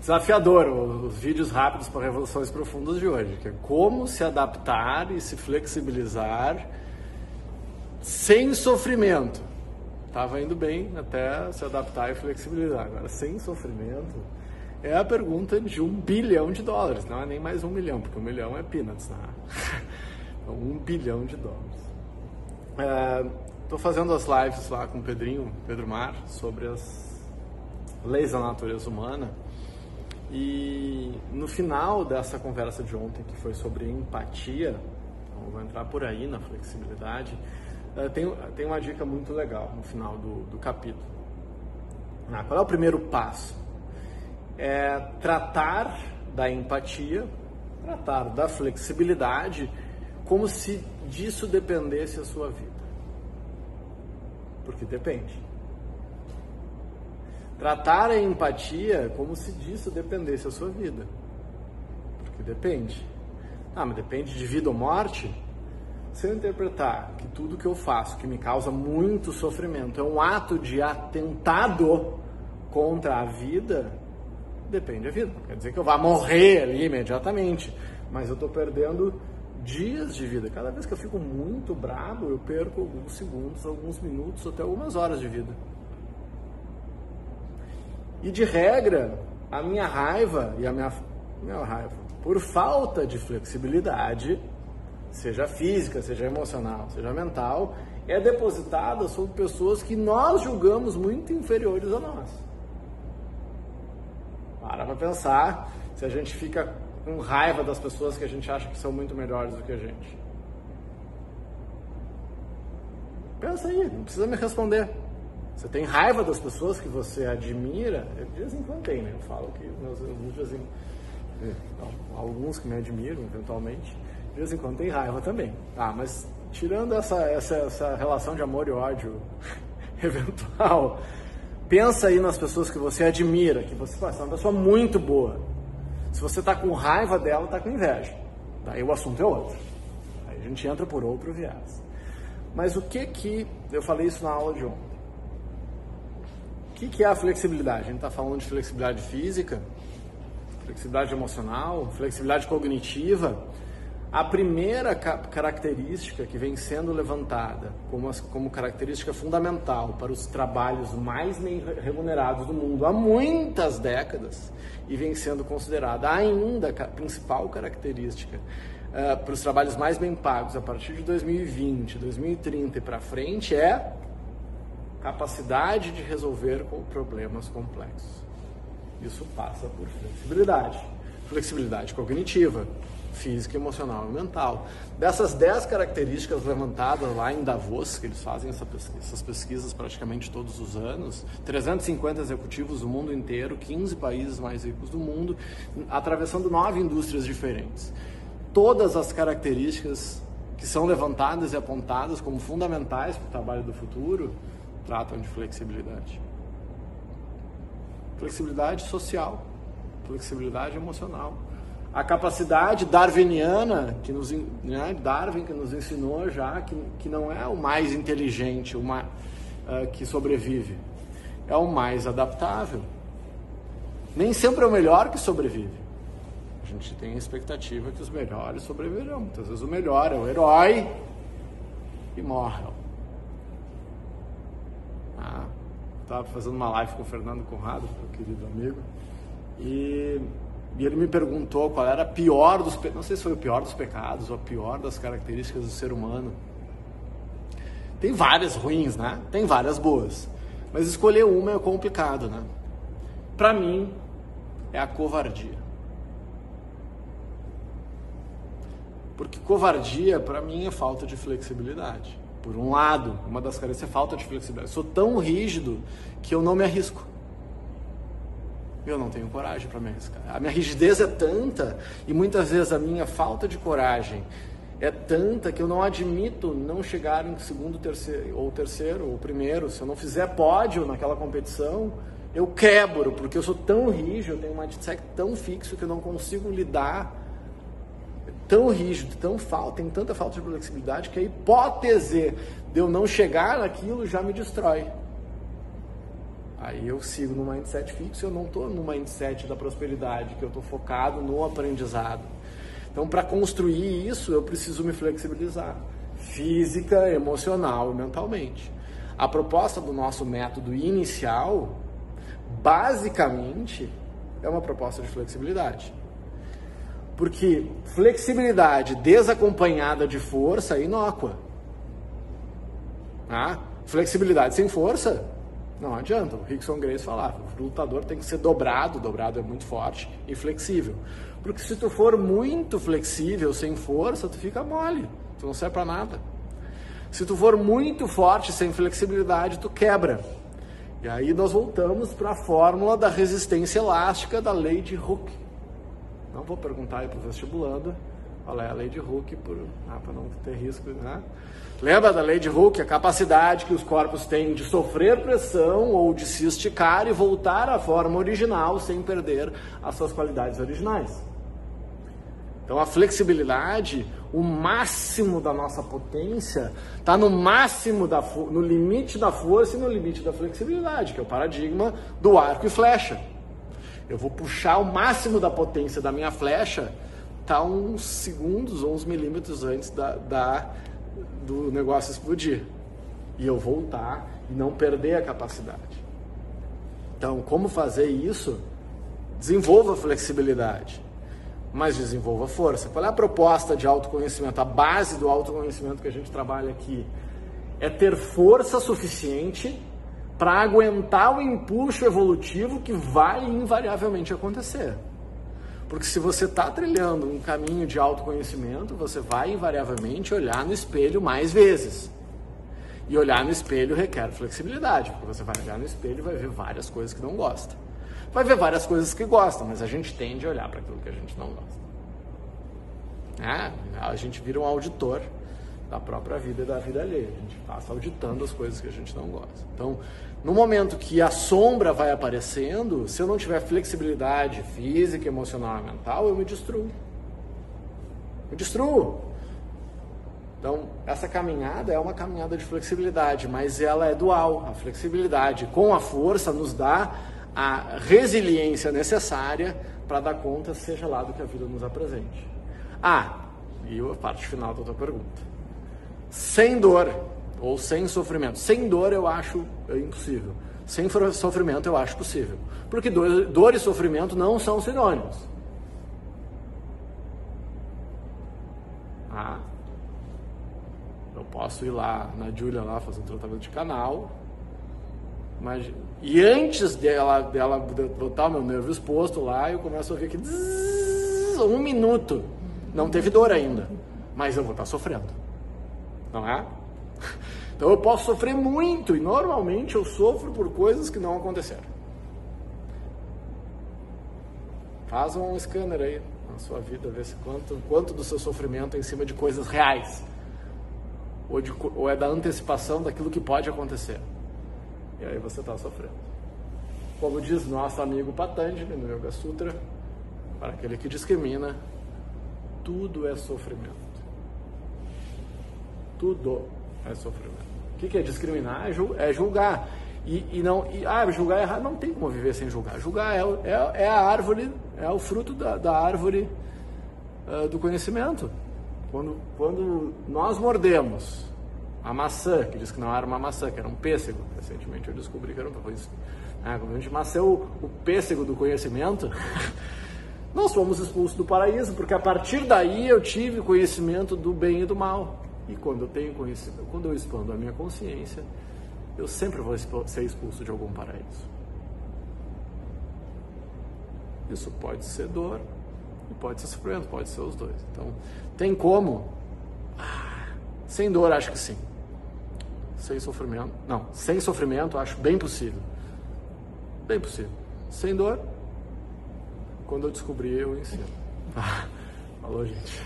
desafiador os vídeos rápidos para revoluções profundas de hoje, que é como se adaptar e se flexibilizar sem sofrimento. Estava indo bem até se adaptar e flexibilizar. Agora, sem sofrimento, é a pergunta de um bilhão de dólares. Não é nem mais um milhão, porque um milhão é peanuts, né? Então, um bilhão de dólares. Estou é, fazendo as lives lá com o Pedrinho, Pedro Mar, sobre as leis da natureza humana. E no final dessa conversa de ontem, que foi sobre empatia, então vou entrar por aí na flexibilidade, é, tem, tem uma dica muito legal no final do, do capítulo. Ah, qual é o primeiro passo? É tratar da empatia, tratar da flexibilidade como se disso dependesse a sua vida. Porque depende. Tratar a empatia como se disso dependesse a sua vida. Porque depende. Ah, mas depende de vida ou morte? Se eu interpretar que tudo que eu faço que me causa muito sofrimento é um ato de atentado contra a vida, depende da vida. Quer dizer que eu vá morrer ali imediatamente, mas eu estou perdendo dias de vida. Cada vez que eu fico muito bravo, eu perco alguns segundos, alguns minutos, até algumas horas de vida. E de regra, a minha raiva e a minha, minha raiva por falta de flexibilidade seja física, seja emocional, seja mental, é depositada sobre pessoas que nós julgamos muito inferiores a nós. Para para pensar se a gente fica com raiva das pessoas que a gente acha que são muito melhores do que a gente. Pensa aí, não precisa me responder. Você tem raiva das pessoas que você admira? Eu de vez em quando tem, né? Eu falo que meus alunos, alguns que me admiram, eventualmente, de vez em quando tem raiva também. Ah, mas tirando essa, essa, essa relação de amor e ódio eventual, pensa aí nas pessoas que você admira, que você é uma pessoa muito boa. Se você está com raiva dela, está com inveja. Daí o assunto é outro. Aí a gente entra por outro viés. Mas o que que. Eu falei isso na aula de ontem. Que, que é a flexibilidade? A gente está falando de flexibilidade física, flexibilidade emocional, flexibilidade cognitiva. A primeira característica que vem sendo levantada como, como característica fundamental para os trabalhos mais bem remunerados do mundo há muitas décadas e vem sendo considerada ainda a principal característica uh, para os trabalhos mais bem pagos a partir de 2020, 2030 e para frente é capacidade de resolver problemas complexos. Isso passa por flexibilidade, flexibilidade cognitiva, física, emocional e mental. Dessas 10 características levantadas lá em Davos, que eles fazem essa pesquisa, essas pesquisas praticamente todos os anos, 350 executivos do mundo inteiro, 15 países mais ricos do mundo, atravessando nove indústrias diferentes. Todas as características que são levantadas e apontadas como fundamentais para o trabalho do futuro tratam de flexibilidade. Flexibilidade social, flexibilidade emocional, a capacidade darwiniana que nos né, Darwin que nos ensinou já que, que não é o mais inteligente mais, uh, que sobrevive. É o mais adaptável. Nem sempre é o melhor que sobrevive. A gente tem a expectativa que os melhores sobreviverão. Muitas vezes o melhor é o herói e morre ah, estava fazendo uma live com o Fernando Conrado meu querido amigo e e ele me perguntou qual era a pior dos não sei se foi o pior dos pecados ou a pior das características do ser humano. Tem várias ruins, né? Tem várias boas. Mas escolher uma é complicado, né? Para mim é a covardia. Porque covardia para mim é falta de flexibilidade. Por um lado, uma das características é falta de flexibilidade. Eu sou tão rígido que eu não me arrisco. Eu não tenho coragem para me arriscar. A minha rigidez é tanta e muitas vezes a minha falta de coragem é tanta que eu não admito não chegar em segundo, terceiro, ou terceiro, ou primeiro. Se eu não fizer pódio naquela competição, eu quebro, porque eu sou tão rígido, eu tenho uma mindset tão fixo que eu não consigo lidar tão rígido, tão falta, tem tanta falta de flexibilidade que a hipótese de eu não chegar naquilo já me destrói. Aí eu sigo no mindset fixo, eu não estou no mindset da prosperidade, que eu estou focado no aprendizado. Então, para construir isso, eu preciso me flexibilizar, física, emocional e mentalmente. A proposta do nosso método inicial, basicamente, é uma proposta de flexibilidade. Porque flexibilidade desacompanhada de força é inócua. Ah, flexibilidade sem força não adianta. O Rickson Grace falava, o lutador tem que ser dobrado, dobrado é muito forte e flexível. Porque se tu for muito flexível, sem força, tu fica mole, tu não serve para nada. Se tu for muito forte, sem flexibilidade, tu quebra. E aí nós voltamos para a fórmula da resistência elástica da lei de Hooke. Não vou perguntar aí para o vestibulando qual é a lei de Hooke ah, para não ter risco, né? Lembra da lei de Hooke, a capacidade que os corpos têm de sofrer pressão ou de se esticar e voltar à forma original sem perder as suas qualidades originais. Então a flexibilidade, o máximo da nossa potência, está no máximo da no limite da força e no limite da flexibilidade, que é o paradigma do arco e flecha. Eu vou puxar o máximo da potência da minha flecha, tá uns segundos ou uns milímetros antes da, da do negócio explodir. E eu voltar e não perder a capacidade. Então, como fazer isso? Desenvolva flexibilidade mas desenvolva força. Qual é a proposta de autoconhecimento? A base do autoconhecimento que a gente trabalha aqui é ter força suficiente para aguentar o impulso evolutivo que vai invariavelmente acontecer. Porque se você está trilhando um caminho de autoconhecimento, você vai invariavelmente olhar no espelho mais vezes. E olhar no espelho requer flexibilidade, porque você vai olhar no espelho e vai ver várias coisas que não gosta vai ver várias coisas que gosta, mas a gente tende a olhar para aquilo que a gente não gosta. É, a gente vira um auditor da própria vida e da vida alheia. A gente passa auditando as coisas que a gente não gosta. Então, no momento que a sombra vai aparecendo, se eu não tiver flexibilidade física, emocional mental, eu me destruo. Me destruo. Então, essa caminhada é uma caminhada de flexibilidade, mas ela é dual. A flexibilidade com a força nos dá a resiliência necessária para dar conta, seja lá do que a vida nos apresente. Ah, e a parte final da tua pergunta. Sem dor ou sem sofrimento. Sem dor eu acho impossível. Sem sofrimento eu acho possível. Porque dor, dor e sofrimento não são sinônimos. Ah, eu posso ir lá na Julia lá fazer um tratamento de canal, mas, e antes dela, dela botar o meu nervo exposto lá, eu começo a ouvir que um minuto. Não teve dor ainda, mas eu vou estar sofrendo. Não é? Então eu posso sofrer muito e normalmente eu sofro por coisas que não aconteceram. Faz um scanner aí na sua vida, ver se quanto, quanto do seu sofrimento é em cima de coisas reais ou, de, ou é da antecipação daquilo que pode acontecer. E aí você está sofrendo. Como diz nosso amigo Patanjali no Yoga Sutra, para aquele que discrimina, tudo é sofrimento. Tudo é sofrimento. O que é discriminar? É, é julgar. E, e não, e, ah, julgar é errado. Não tem como viver sem julgar. Julgar é, é, é a árvore, é o fruto da, da árvore uh, do conhecimento. Quando, quando nós mordemos a maçã, que diz que não era uma maçã, que era um pêssego. Recentemente eu descobri que era um pêssego. Ah, quando a gente nasceu o pêssego do conhecimento, nós fomos expulsos do paraíso, porque a partir daí eu tive conhecimento do bem e do mal. E quando eu tenho conhecimento, quando eu expando a minha consciência, eu sempre vou ser expulso de algum paraíso. Isso pode ser dor e pode ser sofrimento, pode ser os dois. Então, tem como? Ah, sem dor, acho que sim sem sofrimento. Não, sem sofrimento acho bem possível. Bem possível. Sem dor, quando eu descobri, eu ensino. Falou, gente.